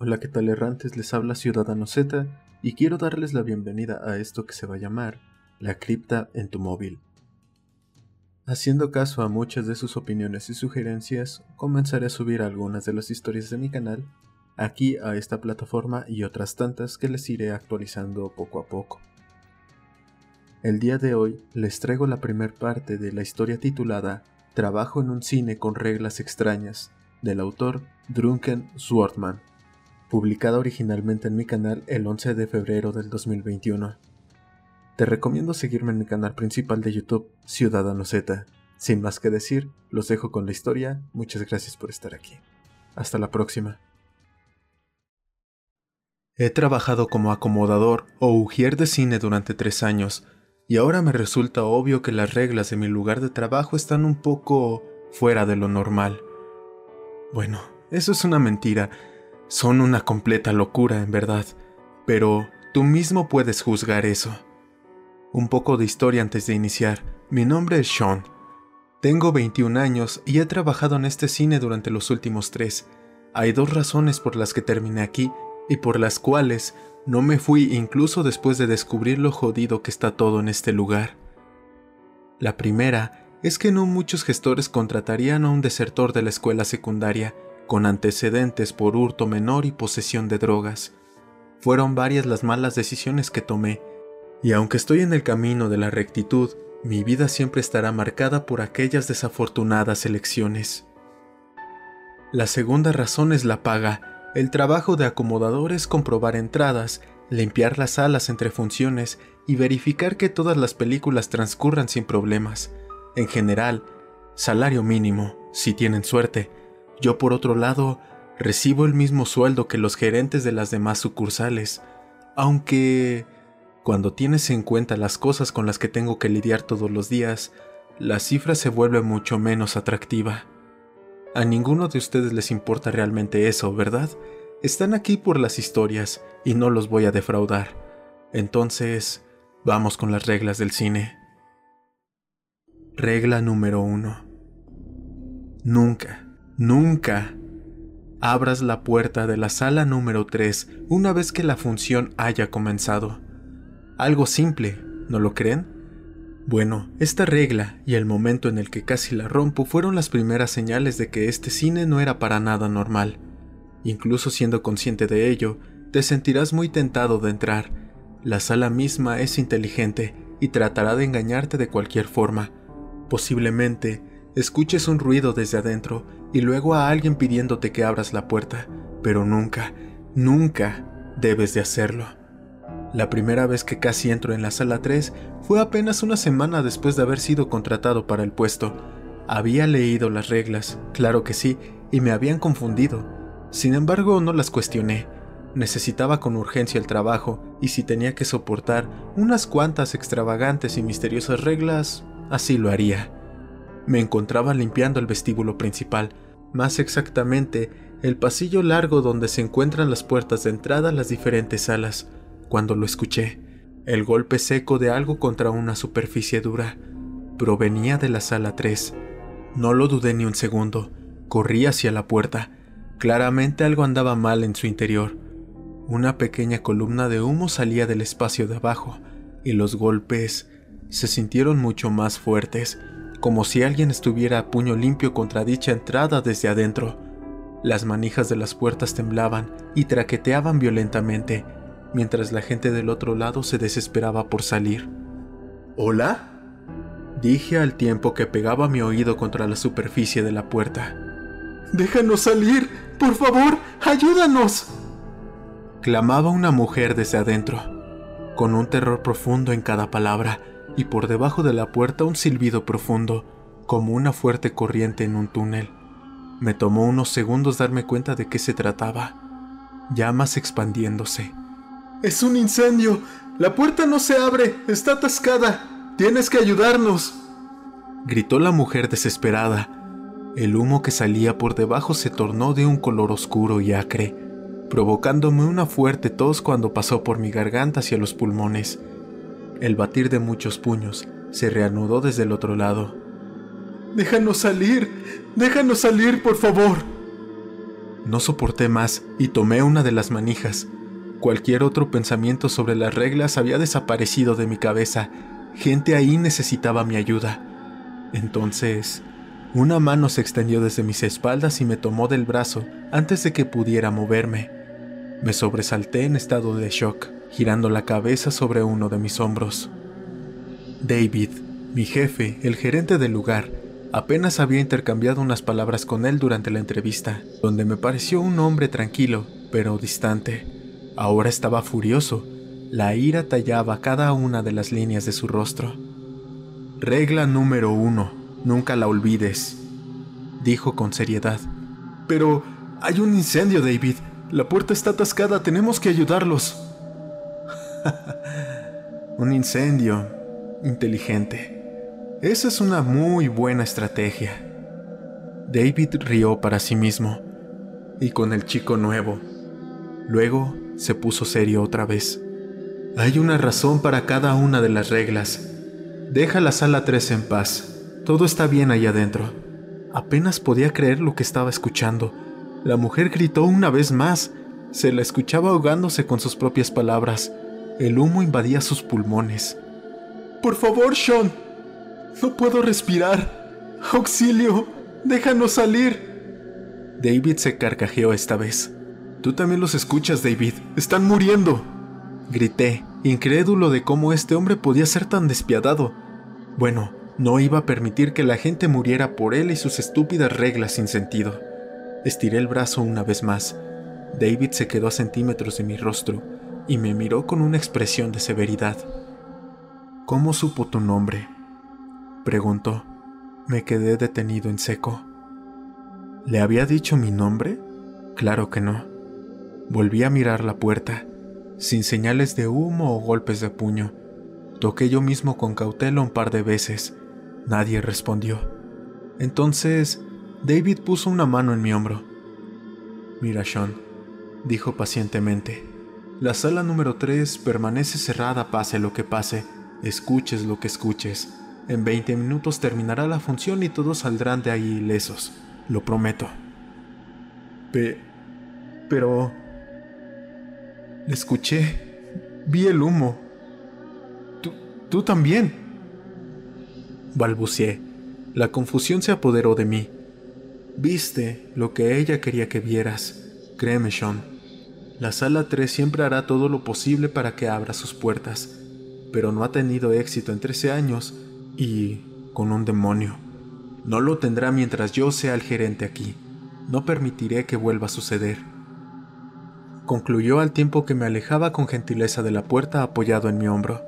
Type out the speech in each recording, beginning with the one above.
Hola, ¿qué tal errantes? Les habla Ciudadano Z y quiero darles la bienvenida a esto que se va a llamar La cripta en tu móvil. Haciendo caso a muchas de sus opiniones y sugerencias, comenzaré a subir algunas de las historias de mi canal aquí a esta plataforma y otras tantas que les iré actualizando poco a poco. El día de hoy les traigo la primer parte de la historia titulada Trabajo en un cine con reglas extrañas del autor Drunken Swordman publicada originalmente en mi canal el 11 de febrero del 2021. Te recomiendo seguirme en mi canal principal de YouTube, Ciudadano Z. Sin más que decir, los dejo con la historia, muchas gracias por estar aquí. Hasta la próxima. He trabajado como acomodador o ujier de cine durante tres años, y ahora me resulta obvio que las reglas de mi lugar de trabajo están un poco fuera de lo normal. Bueno, eso es una mentira, son una completa locura, en verdad, pero tú mismo puedes juzgar eso. Un poco de historia antes de iniciar. Mi nombre es Sean. Tengo 21 años y he trabajado en este cine durante los últimos tres. Hay dos razones por las que terminé aquí y por las cuales no me fui incluso después de descubrir lo jodido que está todo en este lugar. La primera es que no muchos gestores contratarían a un desertor de la escuela secundaria con antecedentes por hurto menor y posesión de drogas. Fueron varias las malas decisiones que tomé, y aunque estoy en el camino de la rectitud, mi vida siempre estará marcada por aquellas desafortunadas elecciones. La segunda razón es la paga. El trabajo de acomodador es comprobar entradas, limpiar las salas entre funciones y verificar que todas las películas transcurran sin problemas. En general, salario mínimo, si tienen suerte, yo por otro lado, recibo el mismo sueldo que los gerentes de las demás sucursales, aunque cuando tienes en cuenta las cosas con las que tengo que lidiar todos los días, la cifra se vuelve mucho menos atractiva. A ninguno de ustedes les importa realmente eso, ¿verdad? Están aquí por las historias y no los voy a defraudar. Entonces, vamos con las reglas del cine. Regla número uno. Nunca Nunca abras la puerta de la sala número 3 una vez que la función haya comenzado. Algo simple, ¿no lo creen? Bueno, esta regla y el momento en el que casi la rompo fueron las primeras señales de que este cine no era para nada normal. Incluso siendo consciente de ello, te sentirás muy tentado de entrar. La sala misma es inteligente y tratará de engañarte de cualquier forma. Posiblemente escuches un ruido desde adentro y luego a alguien pidiéndote que abras la puerta, pero nunca, nunca debes de hacerlo. La primera vez que casi entro en la sala 3 fue apenas una semana después de haber sido contratado para el puesto. Había leído las reglas, claro que sí, y me habían confundido. Sin embargo, no las cuestioné. Necesitaba con urgencia el trabajo, y si tenía que soportar unas cuantas extravagantes y misteriosas reglas, así lo haría me encontraba limpiando el vestíbulo principal, más exactamente el pasillo largo donde se encuentran las puertas de entrada a las diferentes salas, cuando lo escuché. El golpe seco de algo contra una superficie dura provenía de la sala 3. No lo dudé ni un segundo. Corrí hacia la puerta. Claramente algo andaba mal en su interior. Una pequeña columna de humo salía del espacio de abajo, y los golpes se sintieron mucho más fuertes como si alguien estuviera a puño limpio contra dicha entrada desde adentro. Las manijas de las puertas temblaban y traqueteaban violentamente, mientras la gente del otro lado se desesperaba por salir. ¿Hola? Dije al tiempo que pegaba mi oído contra la superficie de la puerta. ¡Déjanos salir! ¡Por favor! ¡Ayúdanos! Clamaba una mujer desde adentro, con un terror profundo en cada palabra y por debajo de la puerta un silbido profundo, como una fuerte corriente en un túnel. Me tomó unos segundos darme cuenta de qué se trataba. Llamas expandiéndose. ¡Es un incendio! ¡La puerta no se abre! ¡Está atascada! ¡Tienes que ayudarnos! Gritó la mujer desesperada. El humo que salía por debajo se tornó de un color oscuro y acre, provocándome una fuerte tos cuando pasó por mi garganta hacia los pulmones. El batir de muchos puños se reanudó desde el otro lado. Déjanos salir, déjanos salir, por favor. No soporté más y tomé una de las manijas. Cualquier otro pensamiento sobre las reglas había desaparecido de mi cabeza. Gente ahí necesitaba mi ayuda. Entonces, una mano se extendió desde mis espaldas y me tomó del brazo antes de que pudiera moverme. Me sobresalté en estado de shock, girando la cabeza sobre uno de mis hombros. David, mi jefe, el gerente del lugar, apenas había intercambiado unas palabras con él durante la entrevista, donde me pareció un hombre tranquilo, pero distante. Ahora estaba furioso. La ira tallaba cada una de las líneas de su rostro. Regla número uno, nunca la olvides, dijo con seriedad. Pero hay un incendio, David. La puerta está atascada, tenemos que ayudarlos. un incendio. Inteligente. Esa es una muy buena estrategia. David rió para sí mismo. Y con el chico nuevo. Luego se puso serio otra vez. Hay una razón para cada una de las reglas. Deja la sala 3 en paz. Todo está bien allá adentro. Apenas podía creer lo que estaba escuchando. La mujer gritó una vez más. Se la escuchaba ahogándose con sus propias palabras. El humo invadía sus pulmones. Por favor, Sean. No puedo respirar. Auxilio. Déjanos salir. David se carcajeó esta vez. Tú también los escuchas, David. Están muriendo. Grité, incrédulo de cómo este hombre podía ser tan despiadado. Bueno, no iba a permitir que la gente muriera por él y sus estúpidas reglas sin sentido. Estiré el brazo una vez más. David se quedó a centímetros de mi rostro y me miró con una expresión de severidad. ¿Cómo supo tu nombre? preguntó. Me quedé detenido en seco. ¿Le había dicho mi nombre? Claro que no. Volví a mirar la puerta, sin señales de humo o golpes de puño. Toqué yo mismo con cautela un par de veces. Nadie respondió. Entonces David puso una mano en mi hombro. Mira, Sean, dijo pacientemente, la sala número 3 permanece cerrada pase lo que pase, escuches lo que escuches. En 20 minutos terminará la función y todos saldrán de ahí ilesos, lo prometo. Pe pero... Escuché, vi el humo. Tú, tú también. Balbuceé. La confusión se apoderó de mí. Viste lo que ella quería que vieras. Créeme, Sean. La sala 3 siempre hará todo lo posible para que abra sus puertas, pero no ha tenido éxito en 13 años y con un demonio. No lo tendrá mientras yo sea el gerente aquí. No permitiré que vuelva a suceder. Concluyó al tiempo que me alejaba con gentileza de la puerta apoyado en mi hombro.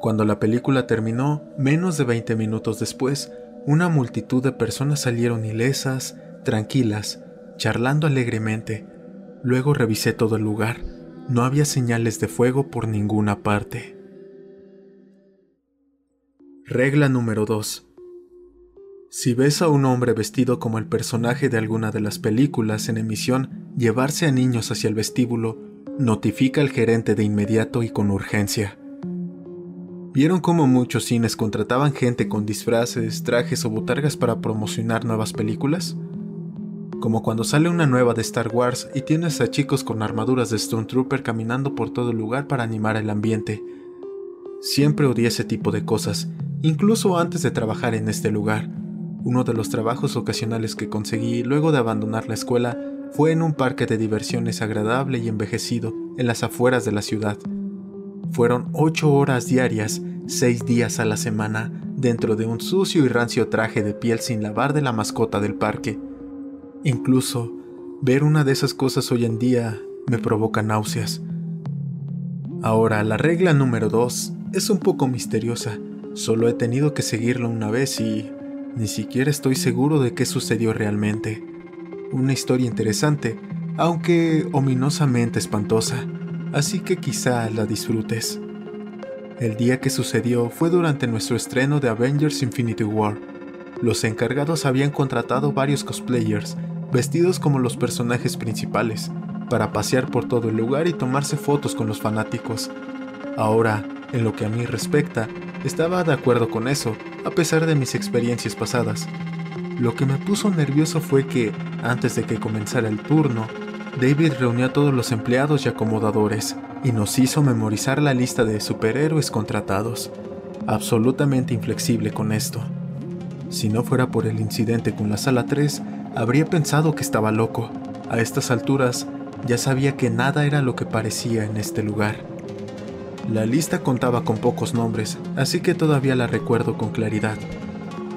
Cuando la película terminó, menos de 20 minutos después, una multitud de personas salieron ilesas, tranquilas, charlando alegremente. Luego revisé todo el lugar. No había señales de fuego por ninguna parte. Regla número 2. Si ves a un hombre vestido como el personaje de alguna de las películas en emisión llevarse a niños hacia el vestíbulo, notifica al gerente de inmediato y con urgencia. ¿Vieron cómo muchos cines contrataban gente con disfraces, trajes o botargas para promocionar nuevas películas? Como cuando sale una nueva de Star Wars y tienes a chicos con armaduras de Stone Trooper caminando por todo el lugar para animar el ambiente. Siempre odié ese tipo de cosas, incluso antes de trabajar en este lugar. Uno de los trabajos ocasionales que conseguí luego de abandonar la escuela fue en un parque de diversiones agradable y envejecido en las afueras de la ciudad. Fueron ocho horas diarias, seis días a la semana, dentro de un sucio y rancio traje de piel sin lavar de la mascota del parque. Incluso, ver una de esas cosas hoy en día me provoca náuseas. Ahora, la regla número dos es un poco misteriosa. Solo he tenido que seguirla una vez y ni siquiera estoy seguro de qué sucedió realmente. Una historia interesante, aunque ominosamente espantosa así que quizá la disfrutes. El día que sucedió fue durante nuestro estreno de Avengers Infinity War. Los encargados habían contratado varios cosplayers, vestidos como los personajes principales, para pasear por todo el lugar y tomarse fotos con los fanáticos. Ahora, en lo que a mí respecta, estaba de acuerdo con eso, a pesar de mis experiencias pasadas. Lo que me puso nervioso fue que, antes de que comenzara el turno, David reunió a todos los empleados y acomodadores y nos hizo memorizar la lista de superhéroes contratados. Absolutamente inflexible con esto. Si no fuera por el incidente con la sala 3, habría pensado que estaba loco. A estas alturas, ya sabía que nada era lo que parecía en este lugar. La lista contaba con pocos nombres, así que todavía la recuerdo con claridad.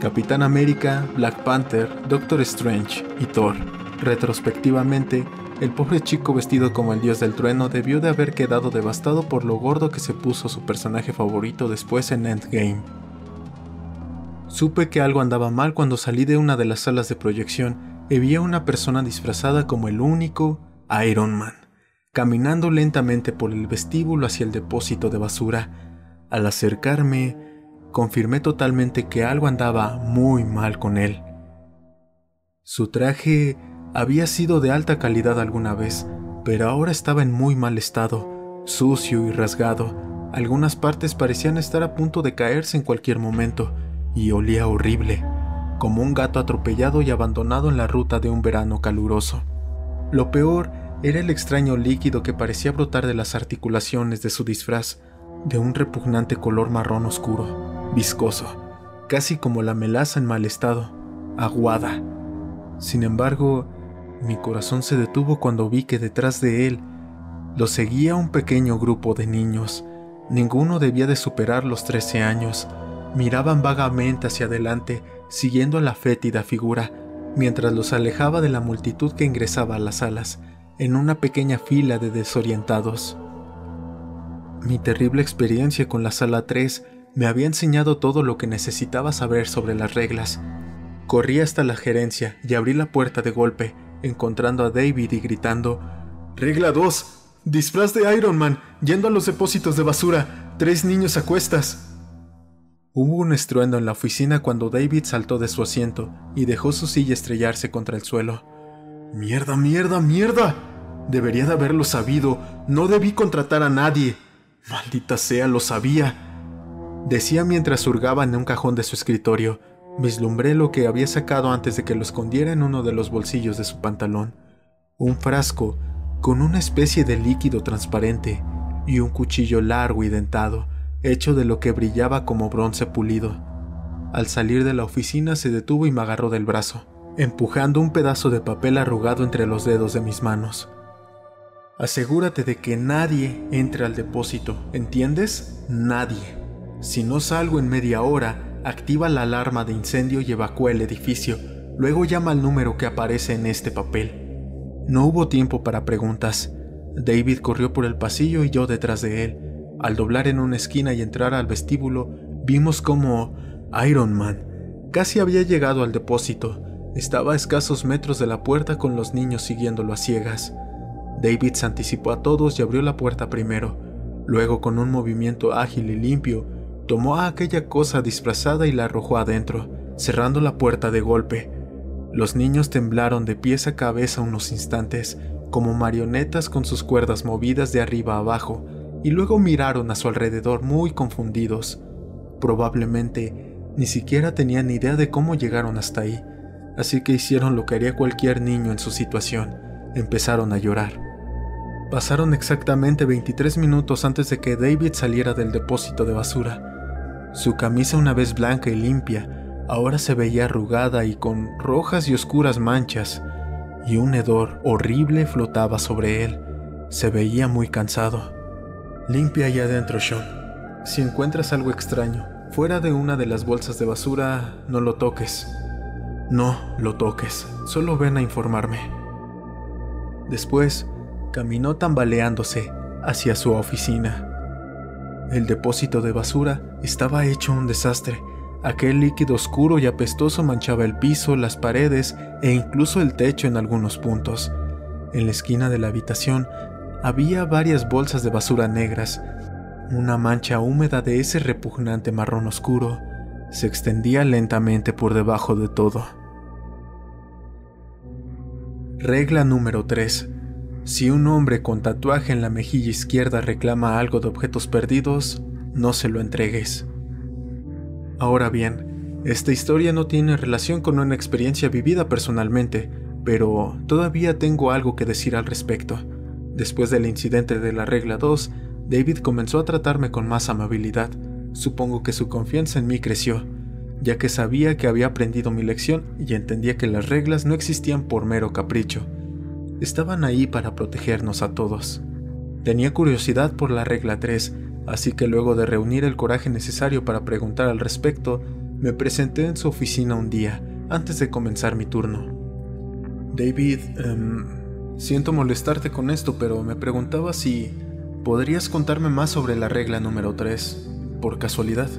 Capitán América, Black Panther, Doctor Strange y Thor. Retrospectivamente, el pobre chico vestido como el dios del trueno debió de haber quedado devastado por lo gordo que se puso su personaje favorito después en Endgame. Supe que algo andaba mal cuando salí de una de las salas de proyección y vi a una persona disfrazada como el único Iron Man, caminando lentamente por el vestíbulo hacia el depósito de basura. Al acercarme, confirmé totalmente que algo andaba muy mal con él. Su traje había sido de alta calidad alguna vez, pero ahora estaba en muy mal estado, sucio y rasgado. Algunas partes parecían estar a punto de caerse en cualquier momento, y olía horrible, como un gato atropellado y abandonado en la ruta de un verano caluroso. Lo peor era el extraño líquido que parecía brotar de las articulaciones de su disfraz, de un repugnante color marrón oscuro, viscoso, casi como la melaza en mal estado, aguada. Sin embargo, mi corazón se detuvo cuando vi que detrás de él lo seguía un pequeño grupo de niños. Ninguno debía de superar los 13 años. Miraban vagamente hacia adelante, siguiendo a la fétida figura, mientras los alejaba de la multitud que ingresaba a las salas, en una pequeña fila de desorientados. Mi terrible experiencia con la sala 3 me había enseñado todo lo que necesitaba saber sobre las reglas. Corrí hasta la gerencia y abrí la puerta de golpe, encontrando a David y gritando, Regla 2. Disfraz de Iron Man, yendo a los depósitos de basura, tres niños a cuestas. Hubo un estruendo en la oficina cuando David saltó de su asiento y dejó su silla estrellarse contra el suelo. Mierda, mierda, mierda. Debería de haberlo sabido. No debí contratar a nadie. Maldita sea, lo sabía. Decía mientras hurgaba en un cajón de su escritorio, Vislumbré lo que había sacado antes de que lo escondiera en uno de los bolsillos de su pantalón. Un frasco con una especie de líquido transparente y un cuchillo largo y dentado, hecho de lo que brillaba como bronce pulido. Al salir de la oficina se detuvo y me agarró del brazo, empujando un pedazo de papel arrugado entre los dedos de mis manos. Asegúrate de que nadie entre al depósito, ¿entiendes? Nadie. Si no salgo en media hora, activa la alarma de incendio y evacúa el edificio. Luego llama al número que aparece en este papel. No hubo tiempo para preguntas. David corrió por el pasillo y yo detrás de él. Al doblar en una esquina y entrar al vestíbulo, vimos como Iron Man casi había llegado al depósito. Estaba a escasos metros de la puerta con los niños siguiéndolo a ciegas. David se anticipó a todos y abrió la puerta primero. Luego, con un movimiento ágil y limpio, tomó a aquella cosa disfrazada y la arrojó adentro, cerrando la puerta de golpe. Los niños temblaron de pies a cabeza unos instantes, como marionetas con sus cuerdas movidas de arriba a abajo, y luego miraron a su alrededor muy confundidos. Probablemente ni siquiera tenían idea de cómo llegaron hasta ahí, así que hicieron lo que haría cualquier niño en su situación, empezaron a llorar. Pasaron exactamente 23 minutos antes de que David saliera del depósito de basura. Su camisa una vez blanca y limpia, ahora se veía arrugada y con rojas y oscuras manchas, y un hedor horrible flotaba sobre él. Se veía muy cansado. Limpia allá adentro, Sean. Si encuentras algo extraño, fuera de una de las bolsas de basura, no lo toques. No lo toques, solo ven a informarme. Después, caminó tambaleándose hacia su oficina. El depósito de basura estaba hecho un desastre. Aquel líquido oscuro y apestoso manchaba el piso, las paredes e incluso el techo en algunos puntos. En la esquina de la habitación había varias bolsas de basura negras. Una mancha húmeda de ese repugnante marrón oscuro se extendía lentamente por debajo de todo. Regla número 3. Si un hombre con tatuaje en la mejilla izquierda reclama algo de objetos perdidos, no se lo entregues. Ahora bien, Esta historia no tiene relación con una experiencia vivida personalmente, pero todavía tengo algo que decir al respecto. Después del incidente de la regla 2, David comenzó a tratarme con más amabilidad. Supongo que su confianza en mí creció, ya que sabía que había aprendido mi lección y entendía que las reglas no existían por mero capricho. Estaban ahí para protegernos a todos. Tenía curiosidad por la regla 3, así que luego de reunir el coraje necesario para preguntar al respecto, me presenté en su oficina un día, antes de comenzar mi turno. David, em, siento molestarte con esto, pero me preguntaba si podrías contarme más sobre la regla número 3, por casualidad.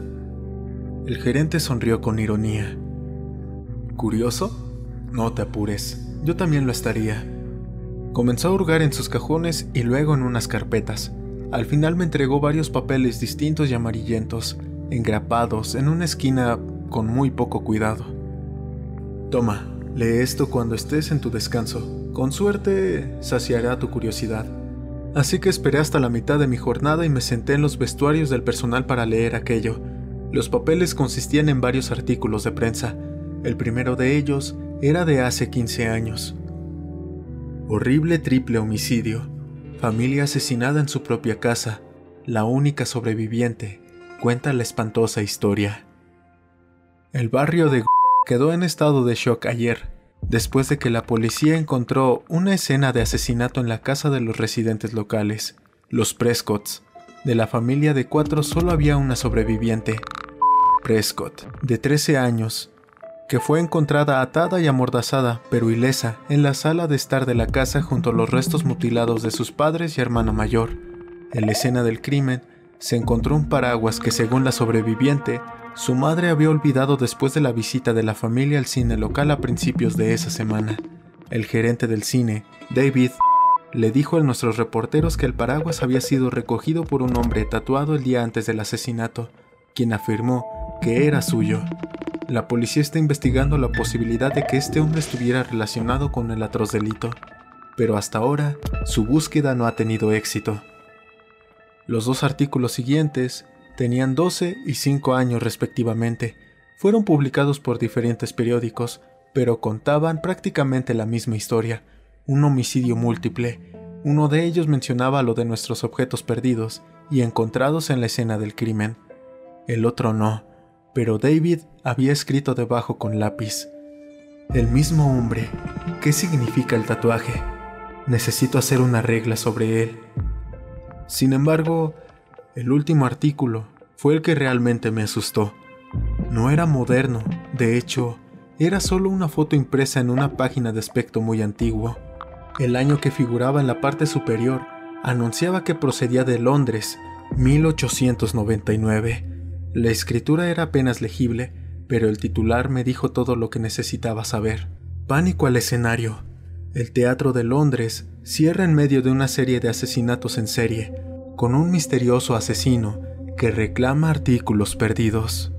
El gerente sonrió con ironía. ¿Curioso? No te apures, yo también lo estaría. Comenzó a hurgar en sus cajones y luego en unas carpetas. Al final me entregó varios papeles distintos y amarillentos, engrapados en una esquina con muy poco cuidado. Toma, lee esto cuando estés en tu descanso. Con suerte saciará tu curiosidad. Así que esperé hasta la mitad de mi jornada y me senté en los vestuarios del personal para leer aquello. Los papeles consistían en varios artículos de prensa. El primero de ellos era de hace 15 años. Horrible triple homicidio. Familia asesinada en su propia casa. La única sobreviviente. Cuenta la espantosa historia. El barrio de quedó en estado de shock ayer, después de que la policía encontró una escena de asesinato en la casa de los residentes locales, los Prescotts. De la familia de cuatro solo había una sobreviviente, Prescott, de 13 años, que fue encontrada atada y amordazada, pero ilesa, en la sala de estar de la casa junto a los restos mutilados de sus padres y hermana mayor. En la escena del crimen, se encontró un paraguas que según la sobreviviente su madre había olvidado después de la visita de la familia al cine local a principios de esa semana. El gerente del cine, David, le dijo a nuestros reporteros que el paraguas había sido recogido por un hombre tatuado el día antes del asesinato, quien afirmó que era suyo. La policía está investigando la posibilidad de que este hombre estuviera relacionado con el atroz delito, pero hasta ahora su búsqueda no ha tenido éxito. Los dos artículos siguientes tenían 12 y 5 años respectivamente. Fueron publicados por diferentes periódicos, pero contaban prácticamente la misma historia, un homicidio múltiple. Uno de ellos mencionaba lo de nuestros objetos perdidos y encontrados en la escena del crimen. El otro no, pero David había escrito debajo con lápiz. El mismo hombre. ¿Qué significa el tatuaje? Necesito hacer una regla sobre él. Sin embargo, el último artículo fue el que realmente me asustó. No era moderno, de hecho, era solo una foto impresa en una página de aspecto muy antiguo. El año que figuraba en la parte superior anunciaba que procedía de Londres, 1899. La escritura era apenas legible, pero el titular me dijo todo lo que necesitaba saber. Pánico al escenario. El Teatro de Londres cierra en medio de una serie de asesinatos en serie, con un misterioso asesino que reclama artículos perdidos.